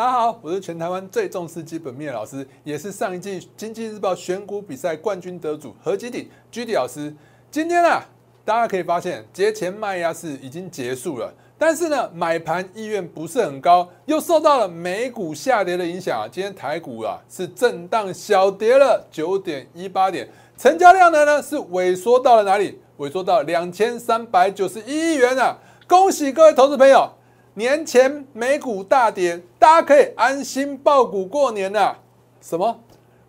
大家好，我是全台湾最重视基本面的老师，也是上一季经济日报选股比赛冠军得主何基鼎 G D 老师。今天啊，大家可以发现节前卖压是已经结束了，但是呢，买盘意愿不是很高，又受到了美股下跌的影响啊。今天台股啊是震荡小跌了九点一八点，成交量呢呢是萎缩到了哪里？萎缩到两千三百九十一亿元啊！恭喜各位投资朋友。年前美股大跌，大家可以安心爆股过年了。什么？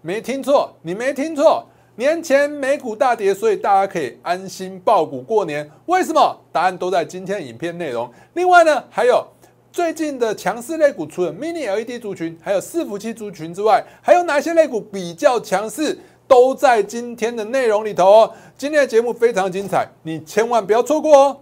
没听错，你没听错。年前美股大跌，所以大家可以安心爆股过年。为什么？答案都在今天影片内容。另外呢，还有最近的强势类股，除了 Mini LED 族群，还有伺服器族群之外，还有哪些类股比较强势？都在今天的内容里头哦。今天的节目非常精彩，你千万不要错过哦。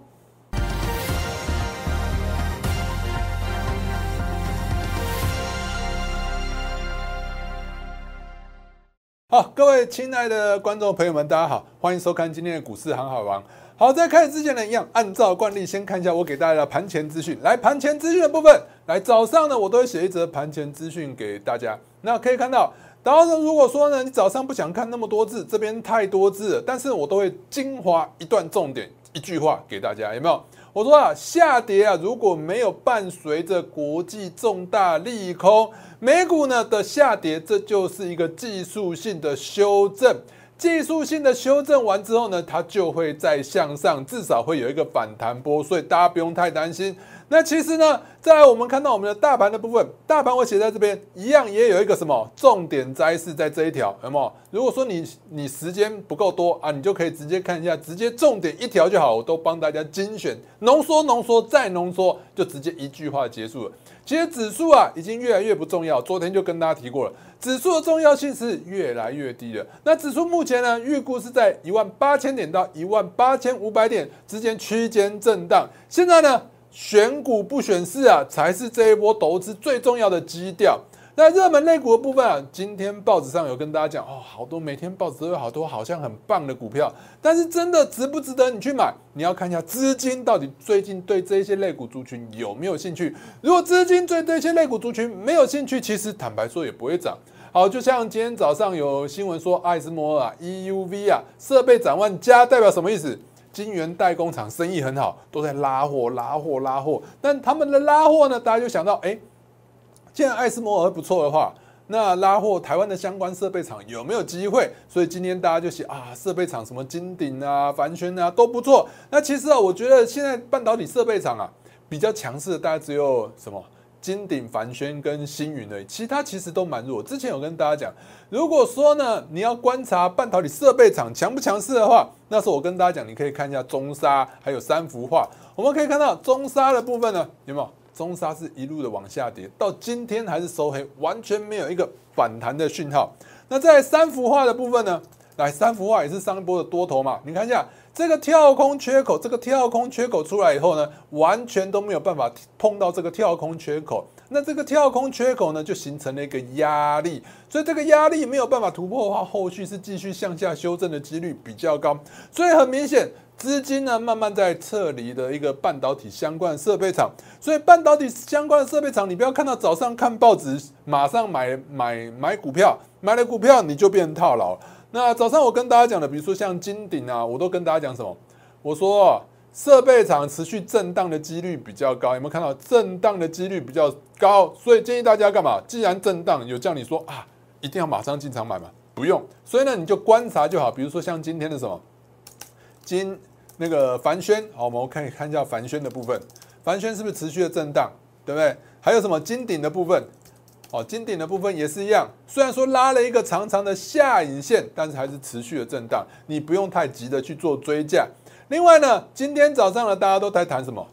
好，各位亲爱的观众朋友们，大家好，欢迎收看今天的股市航海王。好，在开始之前呢，一样按照惯例，先看一下我给大家的盘前资讯。来，盘前资讯的部分，来早上呢，我都会写一则盘前资讯给大家。那可以看到，然后呢，如果说呢，你早上不想看那么多字，这边太多字，但是我都会精华一段重点，一句话给大家，有没有？我说啊，下跌啊，如果没有伴随着国际重大利空。美股呢的下跌，这就是一个技术性的修正。技术性的修正完之后呢，它就会再向上，至少会有一个反弹波，所以大家不用太担心。那其实呢，在我们看到我们的大盘的部分，大盘我写在这边，一样也有一个什么重点摘示在这一条，有没有？如果说你你时间不够多啊，你就可以直接看一下，直接重点一条就好，我都帮大家精选、浓缩、浓缩再浓缩，就直接一句话结束了。其实指数啊，已经越来越不重要。昨天就跟大家提过了，指数的重要性是越来越低了。那指数目前呢，预估是在一万八千点到一万八千五百点之间区间震荡。现在呢？选股不选市啊，才是这一波投资最重要的基调。那热门类股的部分啊，今天报纸上有跟大家讲哦，好多每天报纸都有好多好像很棒的股票，但是真的值不值得你去买？你要看一下资金到底最近对这些类股族群有没有兴趣。如果资金对这些类股族群没有兴趣，其实坦白说也不会涨。好，就像今天早上有新闻说，爱斯摩尔 EUV 啊，设备展望加，代表什么意思？晶圆代工厂生意很好，都在拉货、拉货、拉货。但他们的拉货呢？大家就想到，哎，既然爱斯摩尔不错的话，那拉货台湾的相关设备厂有没有机会？所以今天大家就写啊，设备厂什么金鼎啊、凡轩啊都不错。那其实啊，我觉得现在半导体设备厂啊比较强势的，大概只有什么？金鼎、凡轩跟星云的，其他其实都蛮弱。之前有跟大家讲，如果说呢，你要观察半导体设备厂强不强势的话，那时候我跟大家讲，你可以看一下中沙还有三幅画。我们可以看到中沙的部分呢，有没有？中沙是一路的往下跌，到今天还是收黑，完全没有一个反弹的讯号。那在三幅画的部分呢？来，三幅画也是上一波的多头嘛？你看一下。这个跳空缺口，这个跳空缺口出来以后呢，完全都没有办法碰到这个跳空缺口。那这个跳空缺口呢，就形成了一个压力。所以这个压力没有办法突破的话，后续是继续向下修正的几率比较高。所以很明显，资金呢慢慢在撤离的一个半导体相关设备厂。所以半导体相关的设备厂，你不要看到早上看报纸，马上买买买股票，买了股票你就变套牢。那早上我跟大家讲的，比如说像金鼎啊，我都跟大家讲什么？我说设备厂持续震荡的几率比较高，有没有看到震荡的几率比较高？所以建议大家干嘛？既然震荡，有叫你说啊，一定要马上进场买吗？不用。所以呢，你就观察就好。比如说像今天的什么金那个凡轩，好，我们可以看一下凡轩的部分，凡轩是不是持续的震荡？对不对？还有什么金鼎的部分？哦，金顶的部分也是一样，虽然说拉了一个长长的下影线，但是还是持续的震荡，你不用太急的去做追价。另外呢，今天早上呢，大家都在谈什么？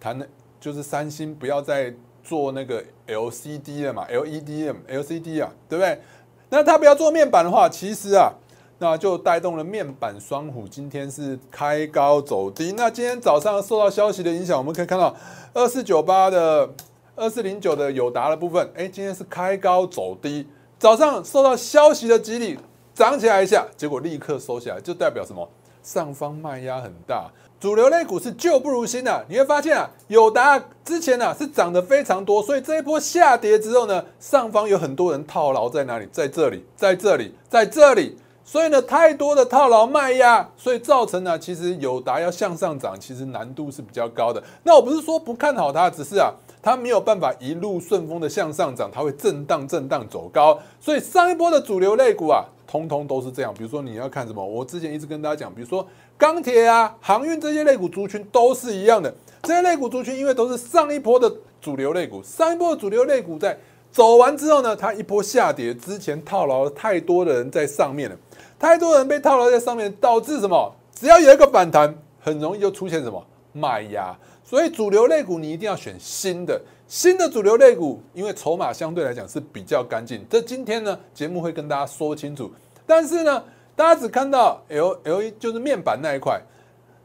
谈的就是三星不要再做那个 LCD 了嘛，LEDM、LCD 啊，对不对？那它不要做面板的话，其实啊，那就带动了面板双虎今天是开高走低。那今天早上受到消息的影响，我们可以看到二四九八的。二四零九的友达的部分，哎，今天是开高走低，早上受到消息的激励，涨起来一下，结果立刻收起来，就代表什么？上方卖压很大，主流类股是旧不如新的。你会发现啊，友达之前呢是涨得非常多，所以这一波下跌之后呢，上方有很多人套牢在哪里？在这里，在这里，在这里。所以呢，太多的套牢卖压，所以造成呢，其实友达要向上涨，其实难度是比较高的。那我不是说不看好它，只是啊，它没有办法一路顺风的向上涨，它会震荡震荡走高。所以上一波的主流类股啊，通通都是这样。比如说你要看什么，我之前一直跟大家讲，比如说钢铁啊、航运这些类股族群都是一样的。这些类股族群因为都是上一波的主流类股，上一波的主流类股在走完之后呢，它一波下跌，之前套牢了太多的人在上面了。太多人被套牢在上面，导致什么？只要有一个反弹，很容易就出现什么卖压。所以主流类股你一定要选新的，新的主流类股，因为筹码相对来讲是比较干净。这今天呢节目会跟大家说清楚。但是呢，大家只看到 L L 一就是面板那一块，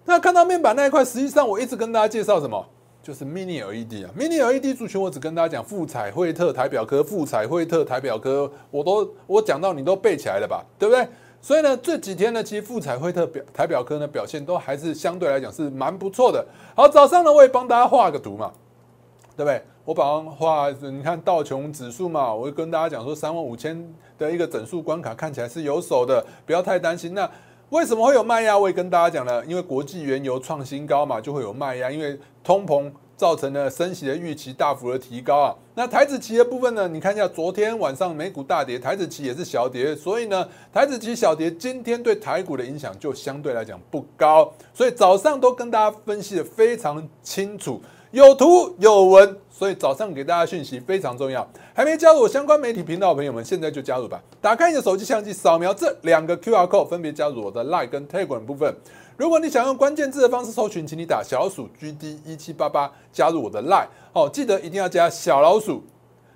那看到面板那一块，实际上我一直跟大家介绍什么？就是 Mini LED 啊，Mini LED 族群，我只跟大家讲富彩惠特台表科，富彩惠特台表科，我都我讲到你都背起来了吧？对不对？所以呢，这几天呢，其实富彩惠特表台表科呢表现都还是相对来讲是蛮不错的。好，早上呢我也帮大家画个图嘛，对不对？我把画，你看道琼指数嘛，我就跟大家讲说三万五千的一个整数关卡看起来是有手的，不要太担心。那为什么会有卖压？我也跟大家讲了，因为国际原油创新高嘛，就会有卖压，因为通膨。造成了升息的预期大幅的提高啊，那台子期的部分呢？你看一下，昨天晚上美股大跌，台子期也是小跌，所以呢，台子期小跌，今天对台股的影响就相对来讲不高，所以早上都跟大家分析的非常清楚，有图有文，所以早上给大家讯息非常重要。还没加入我相关媒体频道的朋友们，现在就加入吧！打开你的手机相机，扫描这两个 Q R code，分别加入我的 Like 跟 Telegram 部分。如果你想用关键字的方式搜寻，请你打小老鼠 GD 一七八八加入我的 Line 哦，记得一定要加小老鼠。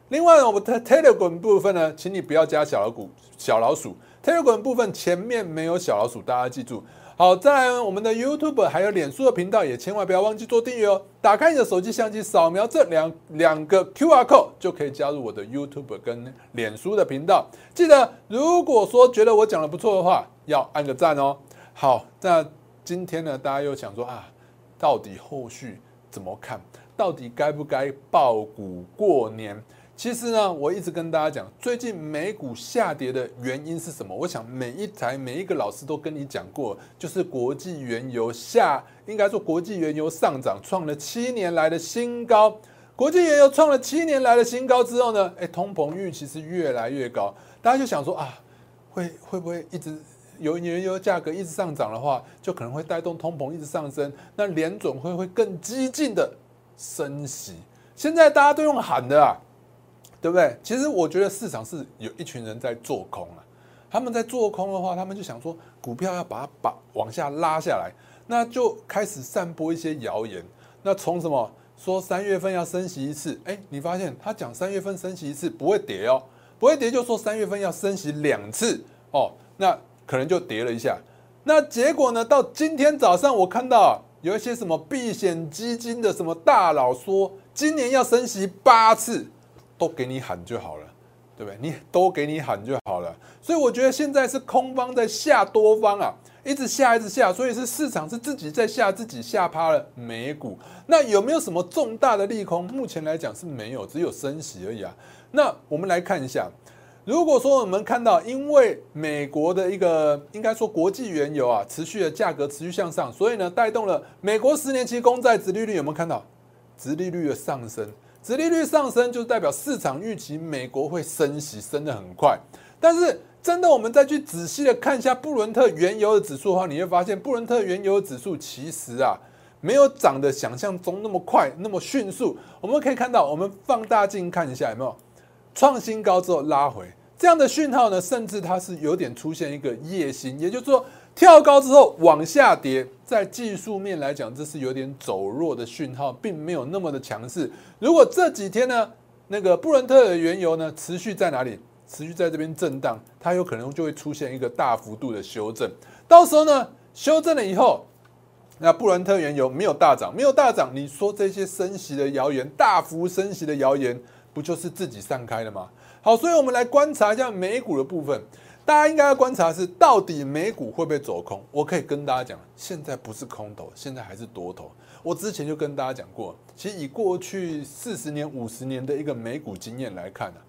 另外呢，我们的 Telegram 部分呢，请你不要加小老鼠，小老鼠 Telegram 部分前面没有小老鼠，大家记住。好，在我们的 YouTube 还有脸书的频道也千万不要忘记做订阅哦。打开你的手机相机，扫描这两两个 QR code 就可以加入我的 YouTube 跟脸书的频道。记得，如果说觉得我讲的不错的话，要按个赞哦。好，那。今天呢，大家又想说啊，到底后续怎么看？到底该不该爆股过年？其实呢，我一直跟大家讲，最近美股下跌的原因是什么？我想每一台每一个老师都跟你讲过，就是国际原油下，应该说国际原油上涨，创了七年来的新高。国际原油创了七年来的新高之后呢，哎，通膨率其实越来越高，大家就想说啊，会会不会一直？油原油价格一直上涨的话，就可能会带动通膨一直上升。那联总会会更激进的升息。现在大家都用喊的啊，对不对？其实我觉得市场是有一群人在做空啊。他们在做空的话，他们就想说股票要把它把往下拉下来，那就开始散播一些谣言。那从什么说三月份要升息一次？哎，你发现他讲三月份升息一次不会跌哦，不会跌，就说三月份要升息两次哦。那可能就跌了一下，那结果呢？到今天早上，我看到有一些什么避险基金的什么大佬说，今年要升息八次，都给你喊就好了，对不对？你都给你喊就好了。所以我觉得现在是空方在吓多方啊，一直下一直下，所以是市场是自己在下，自己吓趴了美股。那有没有什么重大的利空？目前来讲是没有，只有升息而已啊。那我们来看一下。如果说我们看到，因为美国的一个应该说国际原油啊持续的价格持续向上，所以呢带动了美国十年期公债殖利率有没有看到？殖利率的上升，殖利率上升就代表市场预期美国会升息升得很快。但是真的我们再去仔细的看一下布伦特原油的指数的话，你会发现布伦特原油的指数其实啊没有涨的想象中那么快那么迅速。我们可以看到，我们放大镜看一下有没有创新高之后拉回。这样的讯号呢，甚至它是有点出现一个夜星，也就是说跳高之后往下跌，在技术面来讲，这是有点走弱的讯号，并没有那么的强势。如果这几天呢，那个布伦特的原油呢持续在哪里？持续在这边震荡，它有可能就会出现一个大幅度的修正。到时候呢，修正了以后，那布伦特原油没有大涨，没有大涨，你说这些升息的谣言，大幅升息的谣言，不就是自己散开了吗？好，所以我们来观察一下美股的部分。大家应该要观察是到底美股会不会走空？我可以跟大家讲，现在不是空头，现在还是多头。我之前就跟大家讲过，其实以过去四十年、五十年的一个美股经验来看呢，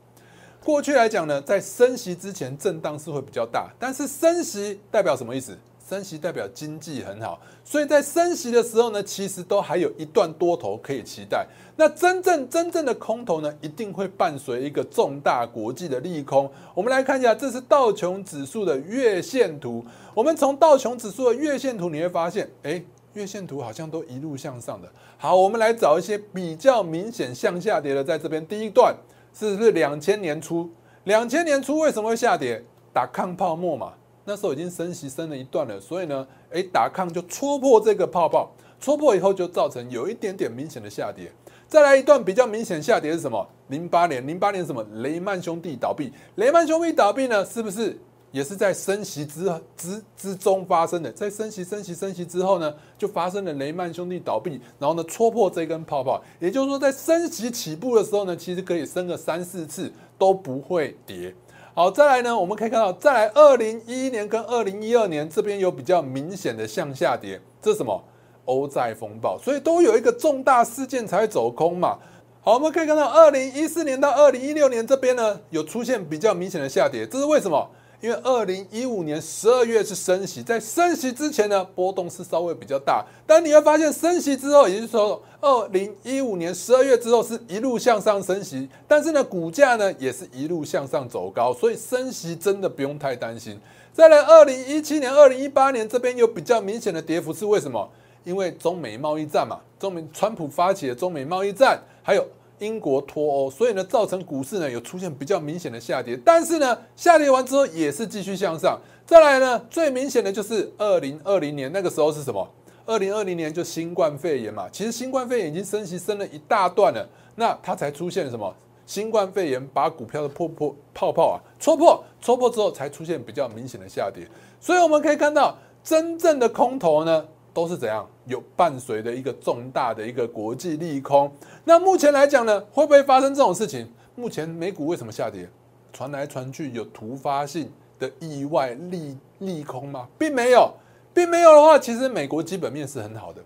过去来讲呢，在升息之前震荡是会比较大，但是升息代表什么意思？升息代表经济很好，所以在升息的时候呢，其实都还有一段多头可以期待。那真正真正的空头呢，一定会伴随一个重大国际的利空。我们来看一下，这是道琼指数的月线图。我们从道琼指数的月线图，你会发现，哎，月线图好像都一路向上的。好，我们来找一些比较明显向下跌的，在这边第一段是不是两千年初？两千年初为什么会下跌？打抗泡沫嘛。那时候已经升息升了一段了，所以呢，哎，打抗就戳破这个泡泡，戳破以后就造成有一点点明显的下跌。再来一段比较明显下跌是什么？零八年，零八年什么？雷曼兄弟倒闭。雷曼兄弟倒闭呢，是不是也是在升息之之之中发生的？在升息、升息、升息之后呢，就发生了雷曼兄弟倒闭，然后呢，戳破这根泡泡。也就是说，在升息起步的时候呢，其实可以升个三四次都不会跌。好，再来呢，我们可以看到，再来二零一一年跟二零一二年这边有比较明显的向下跌，这是什么？欧债风暴，所以都有一个重大事件才会走空嘛。好，我们可以看到二零一四年到二零一六年这边呢，有出现比较明显的下跌，这是为什么？因为二零一五年十二月是升息，在升息之前呢，波动是稍微比较大。但你会发现升息之后，也就是说二零一五年十二月之后是一路向上升息，但是呢，股价呢也是一路向上走高，所以升息真的不用太担心。再来，二零一七年、二零一八年这边有比较明显的跌幅，是为什么？因为中美贸易战嘛，中美川普发起的中美贸易战，还有。英国脱欧，所以呢，造成股市呢有出现比较明显的下跌，但是呢，下跌完之后也是继续向上。再来呢，最明显的就是二零二零年那个时候是什么？二零二零年就新冠肺炎嘛，其实新冠肺炎已经升息升了一大段了，那它才出现什么？新冠肺炎把股票的破破泡泡啊戳破，戳破之后才出现比较明显的下跌。所以我们可以看到，真正的空头呢。都是怎样有伴随的一个重大的一个国际利空。那目前来讲呢，会不会发生这种事情？目前美股为什么下跌？传来传去有突发性的意外利利空吗？并没有，并没有的话，其实美国基本面是很好的。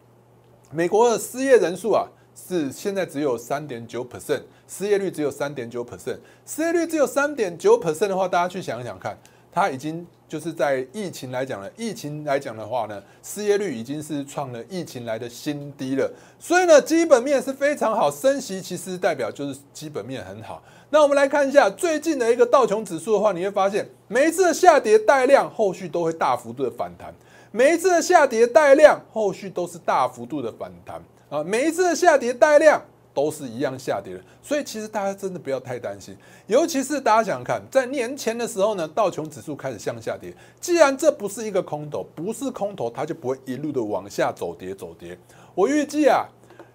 美国的失业人数啊，是现在只有三点九 percent，失业率只有三点九 percent，失业率只有三点九 percent 的话，大家去想一想看。它已经就是在疫情来讲了，疫情来讲的话呢，失业率已经是创了疫情来的新低了。所以呢，基本面是非常好，升息其实代表就是基本面很好。那我们来看一下最近的一个道琼指数的话，你会发现每一次的下跌带量，后续都会大幅度的反弹；每一次的下跌带量，后续都是大幅度的反弹啊！每一次的下跌带量。都是一样下跌的，所以其实大家真的不要太担心，尤其是大家想想看，在年前的时候呢，道琼指数开始向下跌。既然这不是一个空头，不是空头，它就不会一路的往下走跌走跌。我预计啊，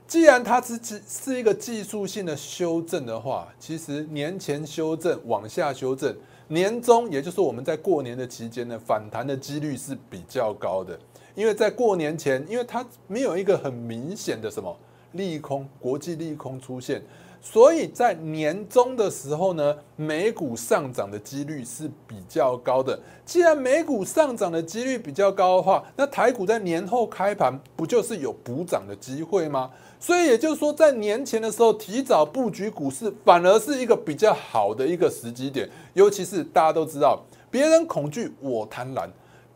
既然它是是是一个技术性的修正的话，其实年前修正往下修正，年终也就是我们在过年的期间呢，反弹的几率是比较高的，因为在过年前，因为它没有一个很明显的什么。利空，国际利空出现，所以在年终的时候呢，美股上涨的几率是比较高的。既然美股上涨的几率比较高的话，那台股在年后开盘不就是有补涨的机会吗？所以也就是说，在年前的时候提早布局股市，反而是一个比较好的一个时机点。尤其是大家都知道，别人恐惧，我贪婪。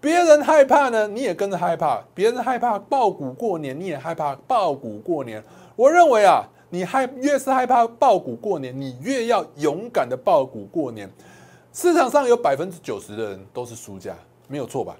别人害怕呢，你也跟着害怕；别人害怕爆股过年，你也害怕爆股过年。我认为啊，你害越是害怕爆股过年，你越要勇敢的爆股过年。市场上有百分之九十的人都是输家，没有错吧？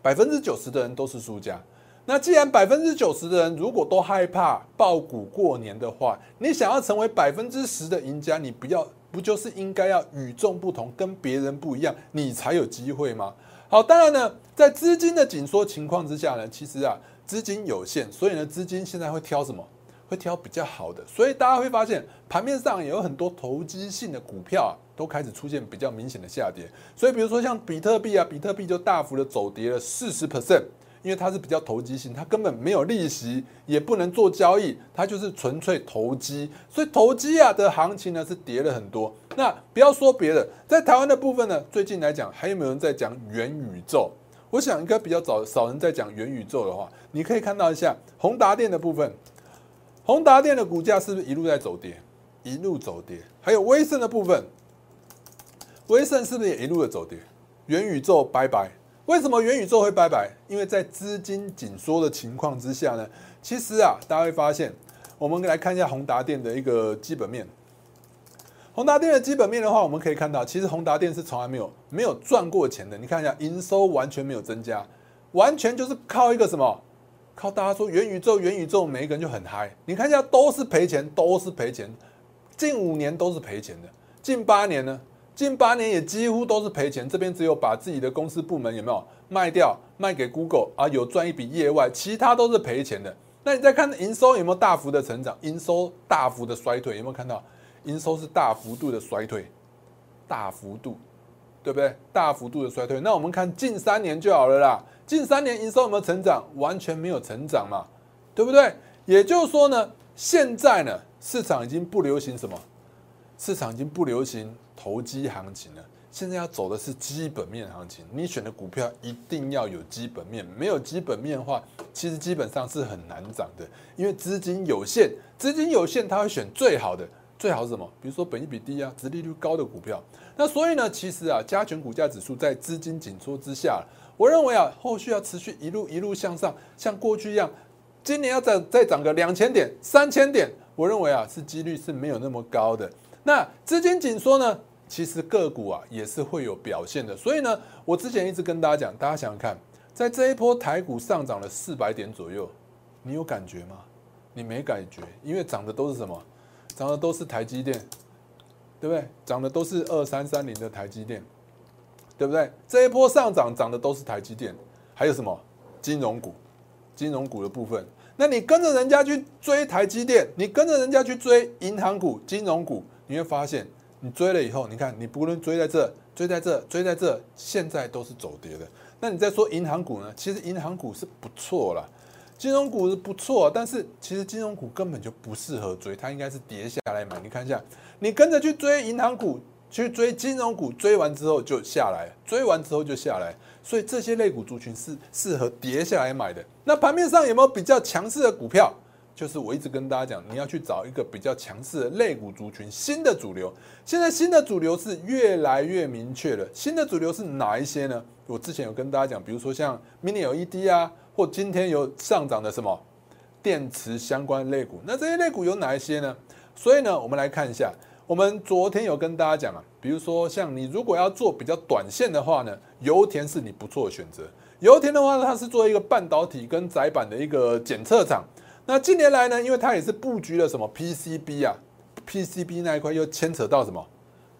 百分之九十的人都是输家。那既然百分之九十的人如果都害怕爆股过年的话，你想要成为百分之十的赢家，你不要不就是应该要与众不同，跟别人不一样，你才有机会吗？好，当然呢，在资金的紧缩情况之下呢，其实啊，资金有限，所以呢，资金现在会挑什么？会挑比较好的。所以大家会发现，盘面上也有很多投机性的股票啊，都开始出现比较明显的下跌。所以，比如说像比特币啊，比特币就大幅的走跌了四十 percent，因为它是比较投机性，它根本没有利息，也不能做交易，它就是纯粹投机。所以投机啊的行情呢是跌了很多。那不要说别的，在台湾的部分呢，最近来讲还有没有人在讲元宇宙？我想应该比较早少人在讲元宇宙的话，你可以看到一下宏达电的部分，宏达电的股价是不是一路在走跌，一路走跌？还有威盛的部分，威盛是不是也一路的走跌？元宇宙拜拜。为什么元宇宙会拜拜？因为在资金紧缩的情况之下呢，其实啊，大家会发现，我们来看一下宏达电的一个基本面。宏达电的基本面的话，我们可以看到，其实宏达电是从来没有没有赚过钱的。你看一下，营收完全没有增加，完全就是靠一个什么？靠大家说元宇宙，元宇宙，每一个人就很嗨。你看一下，都是赔钱，都是赔钱，近五年都是赔钱的，近八年呢？近八年也几乎都是赔钱，这边只有把自己的公司部门有没有卖掉，卖给 Google 啊，有赚一笔业外，其他都是赔钱的。那你再看营收有没有大幅的成长？营收大幅的衰退，有没有看到？营收是大幅度的衰退，大幅度，对不对？大幅度的衰退。那我们看近三年就好了啦，近三年营收有没有成长？完全没有成长嘛，对不对？也就是说呢，现在呢，市场已经不流行什么？市场已经不流行。投机行情了，现在要走的是基本面行情。你选的股票一定要有基本面，没有基本面的话，其实基本上是很难涨的。因为资金有限，资金有限，他会选最好的，最好是什么？比如说本益比低啊，殖利率高的股票。那所以呢，其实啊，加权股价指数在资金紧缩之下，我认为啊，后续要持续一路一路向上，像过去一样，今年要再再涨个两千点、三千点，我认为啊，是几率是没有那么高的。那资金紧缩呢？其实个股啊也是会有表现的，所以呢，我之前一直跟大家讲，大家想想看，在这一波台股上涨了四百点左右，你有感觉吗？你没感觉，因为涨的都是什么？涨的都是台积电，对不对？涨的都是二三三零的台积电，对不对？这一波上涨涨的都是台积电，还有什么金融股？金融股的部分，那你跟着人家去追台积电，你跟着人家去追银行股、金融股，你会发现。你追了以后，你看你不论追在这、追在这、追在这，现在都是走跌的。那你再说银行股呢？其实银行股是不错了，金融股是不错，但是其实金融股根本就不适合追，它应该是跌下来买。你看一下，你跟着去追银行股，去追金融股，追完之后就下来，追完之后就下来，所以这些类股族群是适合跌下来买的。那盘面上有没有比较强势的股票？就是我一直跟大家讲，你要去找一个比较强势的类股族群，新的主流。现在新的主流是越来越明确了。新的主流是哪一些呢？我之前有跟大家讲，比如说像 Mini LED 啊，或今天有上涨的什么电池相关类股。那这些类股有哪一些呢？所以呢，我们来看一下。我们昨天有跟大家讲啊，比如说像你如果要做比较短线的话呢，油田是你不错的选择。油田的话呢，它是做一个半导体跟载板的一个检测厂。那近年来呢，因为它也是布局了什么 PCB 啊，PCB 那一块又牵扯到什么，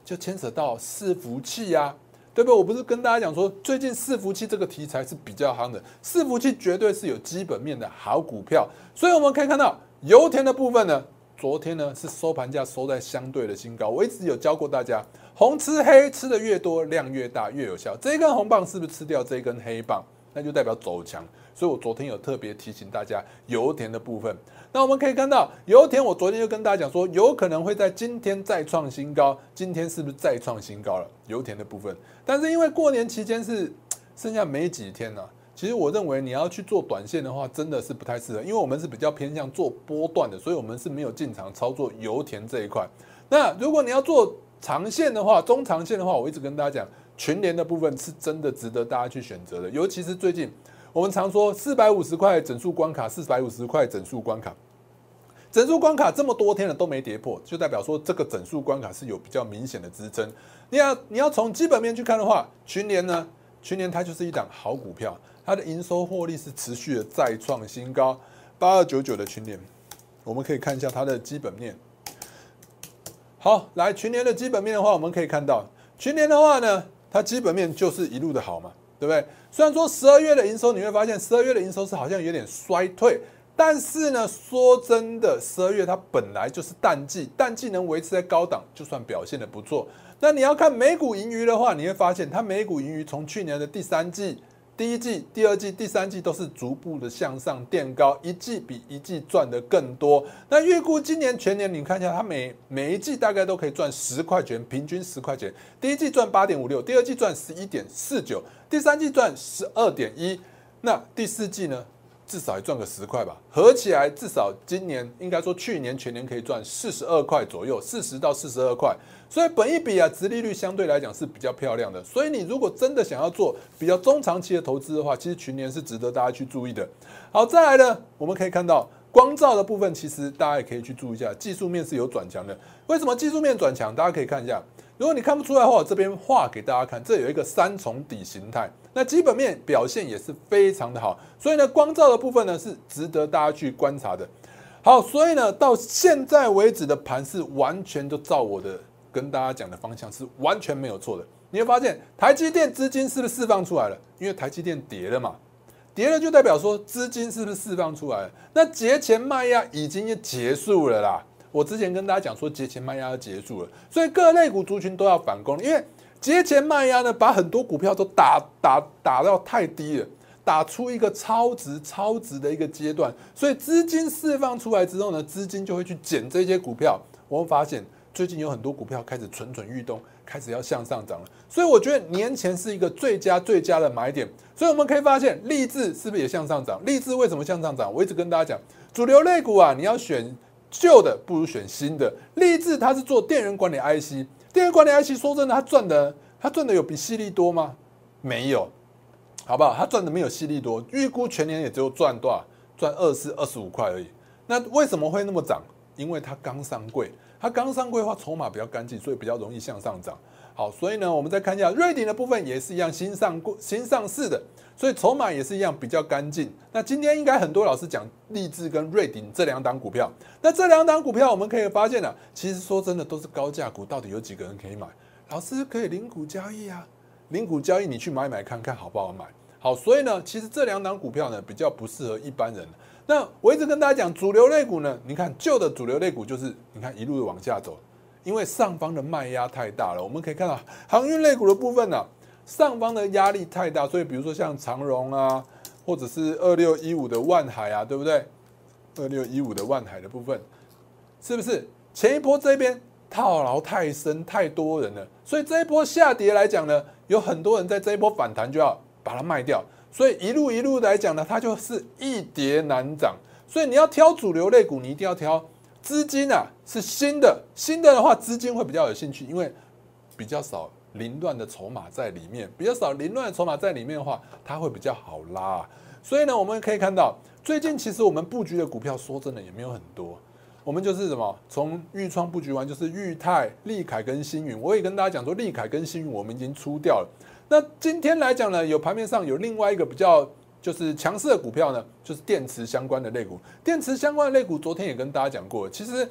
就牵扯到伺服器啊，对不对？我不是跟大家讲说，最近伺服器这个题材是比较夯的，伺服器绝对是有基本面的好股票。所以我们可以看到油田的部分呢，昨天呢是收盘价收在相对的新高。我一直有教过大家，红吃黑吃的越多，量越大越有效。这一根红棒是不是吃掉这一根黑棒，那就代表走强。所以我昨天有特别提醒大家油田的部分。那我们可以看到油田，我昨天就跟大家讲说，有可能会在今天再创新高。今天是不是再创新高了？油田的部分，但是因为过年期间是剩下没几天了，其实我认为你要去做短线的话，真的是不太适合，因为我们是比较偏向做波段的，所以我们是没有进场操作油田这一块。那如果你要做长线的话，中长线的话，我一直跟大家讲，群联的部分是真的值得大家去选择的，尤其是最近。我们常说四百五十块整数关卡，四百五十块整数关卡，整数关卡这么多天了都没跌破，就代表说这个整数关卡是有比较明显的支撑。你要你要从基本面去看的话，群联呢，群联它就是一档好股票，它的营收获利是持续的再创新高，八二九九的群联，我们可以看一下它的基本面。好，来群联的基本面的话，我们可以看到群联的话呢，它基本面就是一路的好嘛。对不对？虽然说十二月的营收，你会发现十二月的营收是好像有点衰退，但是呢，说真的，十二月它本来就是淡季，淡季能维持在高档，就算表现的不错。那你要看美股盈余的话，你会发现它美股盈余从去年的第三季第一季、第二季、第三季都是逐步的向上垫高，一季比一季赚的更多。那预估今年全年，你看一下，它每每一季大概都可以赚十块钱，平均十块钱。第一季赚八点五六，第二季赚十一点四九，第三季赚十二点一，那第四季呢？至少也赚个十块吧，合起来至少今年应该说去年全年可以赚四十二块左右，四十到四十二块。所以本一比啊，殖利率相对来讲是比较漂亮的。所以你如果真的想要做比较中长期的投资的话，其实群年是值得大家去注意的。好，再来呢，我们可以看到光照的部分，其实大家也可以去注意一下，技术面是有转强的。为什么技术面转强？大家可以看一下。如果你看不出来的话，我这边画给大家看，这有一个三重底形态，那基本面表现也是非常的好，所以呢，光照的部分呢是值得大家去观察的。好，所以呢，到现在为止的盘是完全都照我的跟大家讲的方向是完全没有错的。你会发现台积电资金是不是释放出来了？因为台积电跌了嘛，跌了就代表说资金是不是释放出来了？那节前卖压已经结束了啦。我之前跟大家讲说，节前卖压要结束了，所以各类股族群都要反攻，因为节前卖压呢，把很多股票都打打打到太低了，打出一个超值超值的一个阶段，所以资金释放出来之后呢，资金就会去捡这些股票。我们发现最近有很多股票开始蠢蠢欲动，开始要向上涨了，所以我觉得年前是一个最佳最佳的买点。所以我们可以发现，励志是不是也向上涨？励志为什么向上涨？我一直跟大家讲，主流类股啊，你要选。旧的不如选新的。立志它是做电源管理 IC，电源管理 IC 说真的，它赚的它赚的有比犀利多吗？没有，好不好？它赚的没有犀利多，预估全年也只有赚多少？赚二四二十五块而已。那为什么会那么涨？因为它刚上柜，它刚上柜的话，筹码比较干净，所以比较容易向上涨。好，所以呢，我们再看一下瑞鼎的部分，也是一样新上过新上市的。所以筹码也是一样比较干净。那今天应该很多老师讲立志跟瑞鼎这两档股票。那这两档股票我们可以发现呢，其实说真的都是高价股，到底有几个人可以买？老师可以零股交易啊，零股交易你去买买看看好不好买？好，所以呢，其实这两档股票呢比较不适合一般人。那我一直跟大家讲主流类股呢，你看旧的主流类股就是你看一路的往下走，因为上方的卖压太大了。我们可以看到航运类股的部分呢。上方的压力太大，所以比如说像长荣啊，或者是二六一五的万海啊，对不对？二六一五的万海的部分，是不是前一波这边套牢太深，太多人了，所以这一波下跌来讲呢，有很多人在这一波反弹就要把它卖掉，所以一路一路来讲呢，它就是一跌难涨。所以你要挑主流类股，你一定要挑资金啊是新的，新的的话资金会比较有兴趣，因为比较少。凌乱的筹码在里面比较少，凌乱的筹码在里面的话，它会比较好拉。所以呢，我们可以看到，最近其实我们布局的股票，说真的也没有很多。我们就是什么，从豫创布局完，就是裕泰、利凯跟星云。我也跟大家讲说，利凯跟星云我们已经出掉了。那今天来讲呢，有盘面上有另外一个比较就是强势的股票呢，就是电池相关的类股。电池相关的类股，昨天也跟大家讲过，其实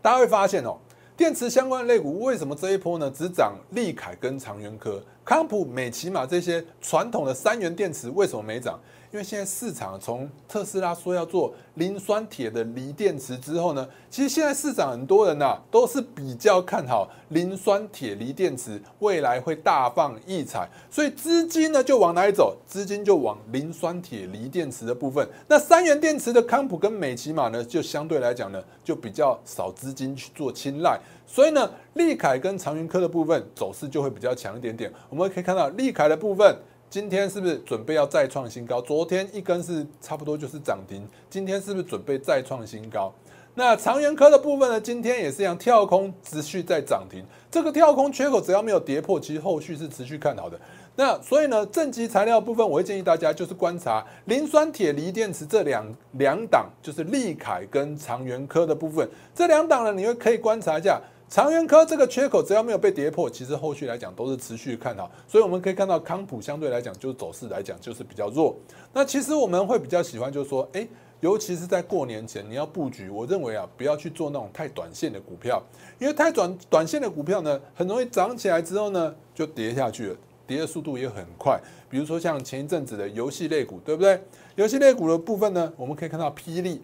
大家会发现哦。电池相关类股为什么这一波呢？只涨利凯跟长源科、康普、美骑马这些传统的三元电池为什么没涨？因为现在市场从特斯拉说要做磷酸铁的锂电池之后呢，其实现在市场很多人呐都是比较看好磷酸铁锂电池未来会大放异彩，所以资金呢就往哪里走？资金就往磷酸铁锂电池的部分。那三元电池的康普跟美骑马呢，就相对来讲呢就比较少资金去做青睐，所以呢利凯跟长云科的部分走势就会比较强一点点。我们可以看到利凯的部分。今天是不是准备要再创新高？昨天一根是差不多就是涨停，今天是不是准备再创新高？那长源科的部分呢？今天也是一样跳空持续在涨停，这个跳空缺口只要没有跌破，其实后续是持续看好的。那所以呢，正极材料部分，我会建议大家就是观察磷酸铁锂电池这两两档，就是利凯跟长源科的部分，这两档呢，你会可以观察一下。长源科这个缺口只要没有被跌破，其实后续来讲都是持续看好，所以我们可以看到康普相对来讲就是走势来讲就是比较弱。那其实我们会比较喜欢就是说，哎，尤其是在过年前你要布局，我认为啊不要去做那种太短线的股票，因为太短短线的股票呢，很容易涨起来之后呢就跌下去了，跌的速度也很快。比如说像前一阵子的游戏类股，对不对？游戏类股的部分呢，我们可以看到霹雳，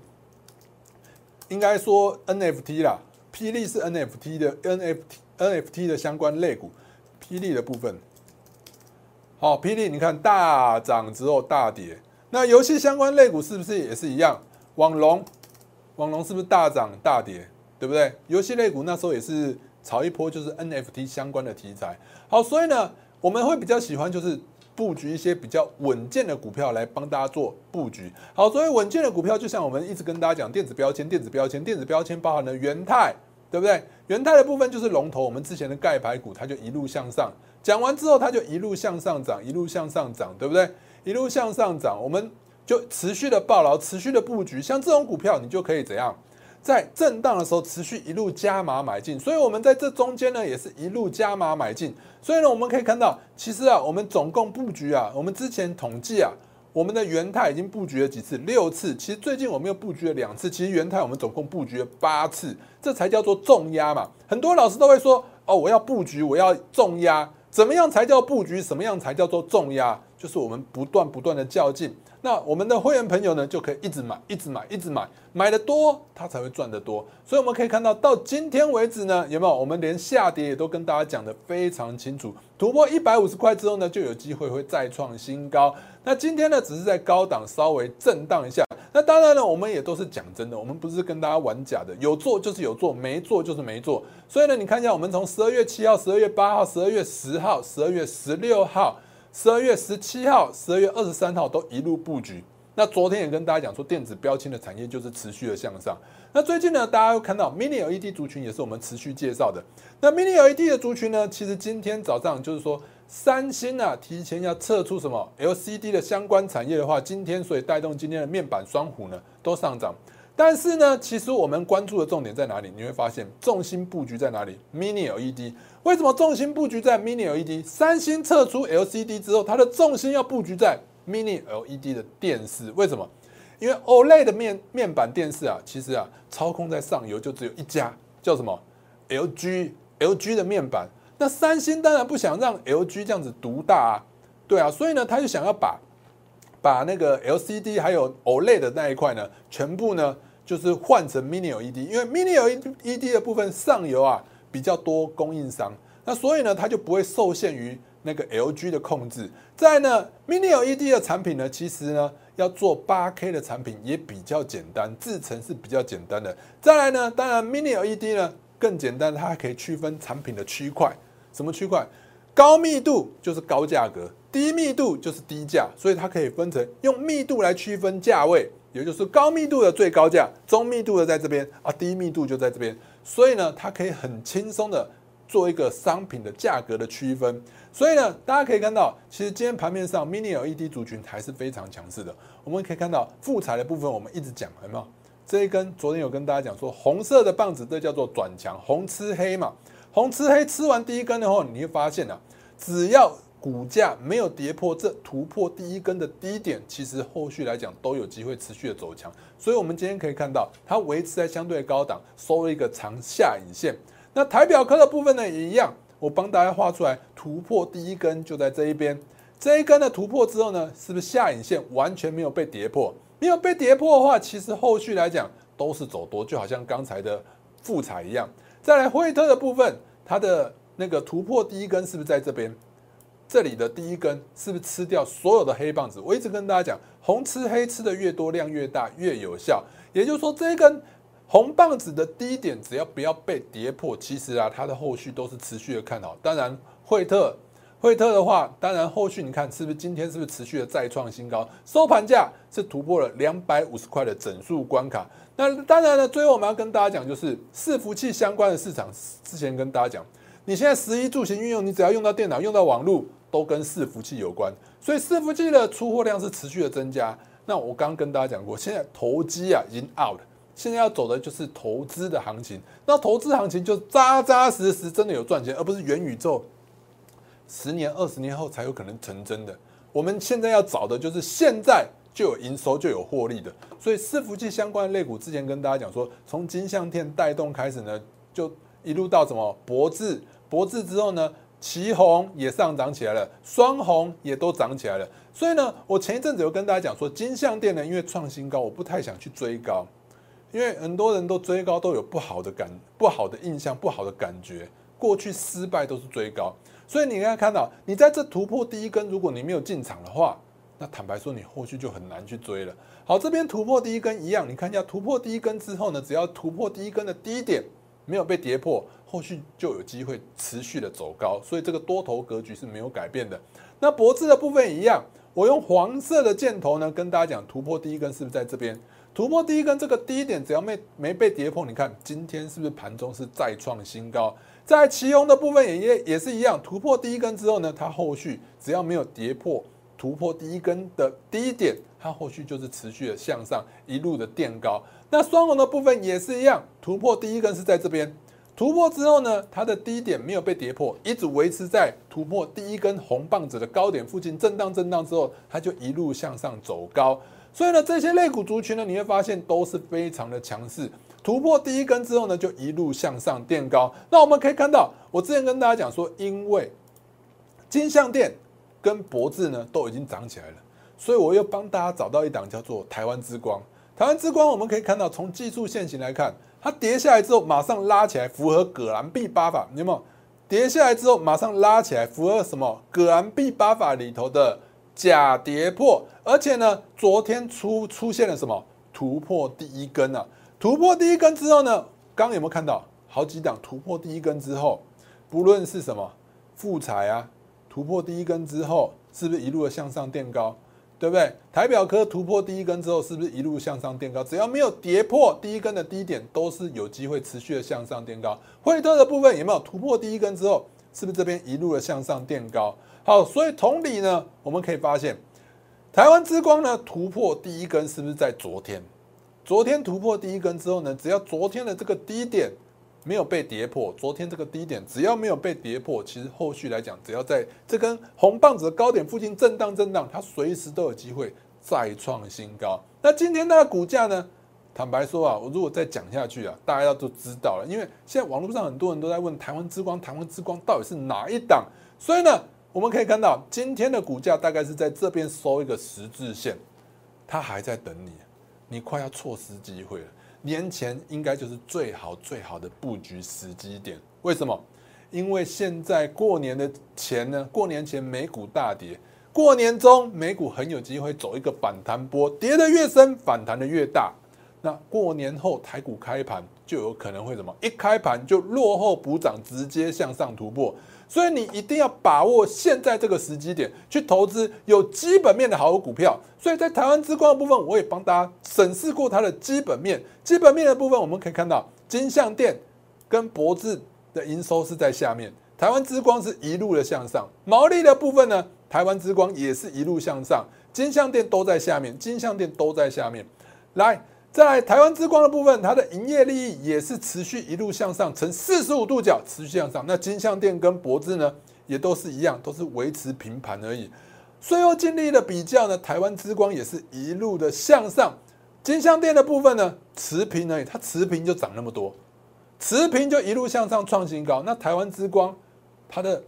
应该说 NFT 啦。霹雳是 NFT 的 NFT NFT 的相关类股，霹雳的部分，好，霹雳你看大涨之后大跌，那游戏相关类股是不是也是一样？网龙，网龙是不是大涨大跌？对不对？游戏类股那时候也是炒一波，就是 NFT 相关的题材。好，所以呢，我们会比较喜欢就是布局一些比较稳健的股票来帮大家做布局。好，所以稳健的股票就像我们一直跟大家讲，电子标签，电子标签，电子标签包含了元泰，对不对？元泰的部分就是龙头，我们之前的钙牌股，它就一路向上。讲完之后，它就一路向上涨，一路向上涨，对不对？一路向上涨，我们就持续的抱牢，持续的布局。像这种股票，你就可以怎样？在震荡的时候持续一路加码买进，所以我们在这中间呢也是一路加码买进。所以呢，我们可以看到，其实啊，我们总共布局啊，我们之前统计啊，我们的元泰已经布局了几次？六次。其实最近我们又布局了两次。其实元泰我们总共布局了八次，这才叫做重压嘛。很多老师都会说，哦，我要布局，我要重压，怎么样才叫布局？什么样才叫做重压？就是我们不断不断的较劲。那我们的会员朋友呢，就可以一直买，一直买，一直买，买的多，他才会赚得多。所以我们可以看到，到今天为止呢，有没有？我们连下跌也都跟大家讲的非常清楚。突破一百五十块之后呢，就有机会会再创新高。那今天呢，只是在高档稍微震荡一下。那当然了，我们也都是讲真的，我们不是跟大家玩假的。有做就是有做，没做就是没做。所以呢，你看一下，我们从十二月七号、十二月八号、十二月十号、十二月十六号。十二月十七号、十二月二十三号都一路布局。那昨天也跟大家讲说，电子标签的产业就是持续的向上。那最近呢，大家又看到 Mini LED 族群也是我们持续介绍的。那 Mini LED 的族群呢，其实今天早上就是说，三星啊提前要测出什么 LCD 的相关产业的话，今天所以带动今天的面板双虎呢都上涨。但是呢，其实我们关注的重点在哪里？你会发现重心布局在哪里？Mini LED。为什么重心布局在 Mini LED？三星撤出 LCD 之后，它的重心要布局在 Mini LED 的电视。为什么？因为 OLED 的面面板电视啊，其实啊，操控在上游就只有一家，叫什么？LG。LG 的面板。那三星当然不想让 LG 这样子独大啊，对啊，所以呢，他就想要把。把那个 LCD 还有 OLED 的那一块呢，全部呢就是换成 Mini LED，因为 Mini LED 的部分上游啊比较多供应商，那所以呢它就不会受限于那个 LG 的控制。再呢，Mini LED 的产品呢，其实呢要做 8K 的产品也比较简单，制成是比较简单的。再来呢，当然 Mini LED 呢更简单，它还可以区分产品的区块，什么区块？高密度就是高价格。低密度就是低价，所以它可以分成用密度来区分价位，也就是高密度的最高价，中密度的在这边啊，低密度就在这边。所以呢，它可以很轻松的做一个商品的价格的区分。所以呢，大家可以看到，其实今天盘面上 Mini LED 族群还是非常强势的。我们可以看到复彩的部分，我们一直讲，有没有？这一根昨天有跟大家讲说，红色的棒子这叫做转强，红吃黑嘛，红吃黑吃完第一根的话，你会发现啊，只要股价没有跌破这突破第一根的低点，其实后续来讲都有机会持续的走强。所以，我们今天可以看到它维持在相对高档，收了一个长下影线。那台表科的部分呢，也一样，我帮大家画出来，突破第一根就在这一边。这一根的突破之后呢，是不是下影线完全没有被跌破？没有被跌破的话，其实后续来讲都是走多，就好像刚才的复彩一样。再来惠特的部分，它的那个突破第一根是不是在这边？这里的第一根是不是吃掉所有的黑棒子？我一直跟大家讲，红吃黑吃的越多，量越大，越有效。也就是说，这一根红棒子的低点只要不要被跌破，其实啊，它的后续都是持续的看好。当然，惠特，惠特的话，当然后续你看是不是今天是不是持续的再创新高？收盘价是突破了两百五十块的整数关卡。那当然呢，最后我们要跟大家讲，就是伺服器相关的市场，之前跟大家讲，你现在十一住行运用，你只要用到电脑，用到网络。都跟伺服器有关，所以伺服器的出货量是持续的增加。那我刚跟大家讲过，现在投机啊已经 out，了现在要走的就是投资的行情。那投资行情就扎扎实实，真的有赚钱，而不是元宇宙十年、二十年后才有可能成真的。我们现在要找的就是现在就有营收、就有获利的。所以伺服器相关的类股，之前跟大家讲说，从金相店带动开始呢，就一路到什么博智，博智之后呢？旗红也上涨起来了，双红也都涨起来了。所以呢，我前一阵子有跟大家讲说，金相店呢，因为创新高，我不太想去追高，因为很多人都追高都有不好的感、不好的印象、不好的感觉。过去失败都是追高，所以你应该看到，你在这突破第一根，如果你没有进场的话，那坦白说，你后续就很难去追了。好，这边突破第一根一样，你看一下突破第一根之后呢，只要突破第一根的低点没有被跌破，后续就有机会持续的走高，所以这个多头格局是没有改变的。那脖子的部分一样，我用黄色的箭头呢，跟大家讲突破第一根是不是在这边？突破第一根这个低点，只要没没被跌破，你看今天是不是盘中是再创新高？在旗红的部分也也也是一样，突破第一根之后呢，它后续只要没有跌破突破第一根的低点，它后续就是持续的向上一路的垫高。那双红的部分也是一样，突破第一根是在这边，突破之后呢，它的低点没有被跌破，一直维持在突破第一根红棒子的高点附近震荡震荡之后，它就一路向上走高。所以呢，这些类股族群呢，你会发现都是非常的强势。突破第一根之后呢，就一路向上垫高。那我们可以看到，我之前跟大家讲说，因为金相店跟博智呢都已经涨起来了，所以我又帮大家找到一档叫做台湾之光。台湾之光，我们可以看到，从技术线型来看，它跌下来之后马上拉起来，符合葛兰碧八法，你有没有？跌下来之后马上拉起来，符合什么？葛兰碧八法里头的。假跌破，而且呢，昨天出出现了什么突破第一根啊？突破第一根之后呢，刚刚有没有看到好几档突破第一根之后，不论是什么富彩啊，突破第一根之后，是不是一路的向上垫高？对不对？台表科突破第一根之后，是不是一路向上垫高？只要没有跌破第一根的低点，都是有机会持续的向上垫高。惠特的部分有没有突破第一根之后，是不是这边一路的向上垫高？好，所以同理呢，我们可以发现，台湾之光呢突破第一根是不是在昨天？昨天突破第一根之后呢，只要昨天的这个低点没有被跌破，昨天这个低点只要没有被跌破，其实后续来讲，只要在这根红棒子的高点附近震荡震荡，它随时都有机会再创新高。那今天它的股价呢？坦白说啊，我如果再讲下去啊，大家要都知道了，因为现在网络上很多人都在问台湾之光，台湾之光到底是哪一档？所以呢。我们可以看到，今天的股价大概是在这边收一个十字线，它还在等你，你快要错失机会了。年前应该就是最好最好的布局时机点。为什么？因为现在过年的前呢，过年前美股大跌，过年中美股很有机会走一个反弹波，跌得越深，反弹的越大。那过年后台股开盘就有可能会什么？一开盘就落后补涨，直接向上突破。所以你一定要把握现在这个时机点去投资有基本面的好股票。所以在台湾之光的部分，我也帮大家审视过它的基本面。基本面的部分，我们可以看到金相店跟博智的营收是在下面，台湾之光是一路的向上。毛利的部分呢，台湾之光也是一路向上，金相店都在下面，金相店都在下面。来。在台湾之光的部分，它的营业利益也是持续一路向上，呈四十五度角持续向上。那金相店跟博智呢，也都是一样，都是维持平盘而已。税后净利的比较呢，台湾之光也是一路的向上，金相店的部分呢持平而已，它持平就涨那么多，持平就一路向上创新高。那台湾之光它的。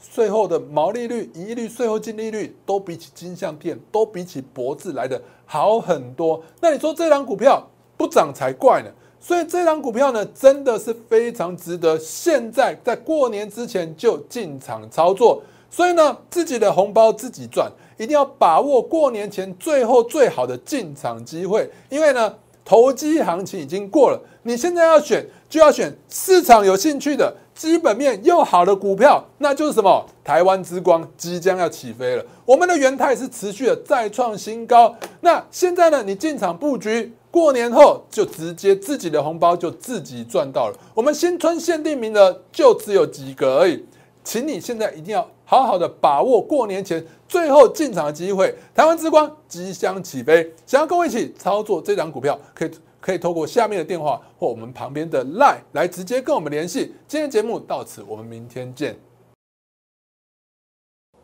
税后的毛利率、盈利率、税后净利率都比起金相店、都比起博智来的好很多。那你说这张股票不涨才怪呢？所以这张股票呢，真的是非常值得现在在过年之前就进场操作。所以呢，自己的红包自己赚，一定要把握过年前最后最好的进场机会。因为呢，投机行情已经过了，你现在要选就要选市场有兴趣的。基本面又好的股票，那就是什么？台湾之光即将要起飞了。我们的元泰是持续的再创新高。那现在呢？你进场布局，过年后就直接自己的红包就自己赚到了。我们新春限定名额就只有几个而已，请你现在一定要好好的把握过年前最后进场的机会。台湾之光即将起飞，想要跟我一起操作这张股票，可以。可以透过下面的电话或我们旁边的 Line 来直接跟我们联系。今天节目到此，我们明天见。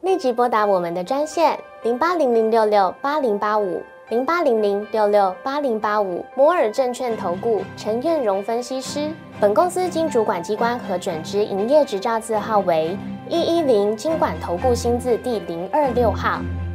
立即拨打我们的专线零八零零六六八零八五零八零零六六八零八五摩尔证券投顾陈彦荣分析师。本公司经主管机关核准之营业执照字号为一一零金管投顾新字第零二六号。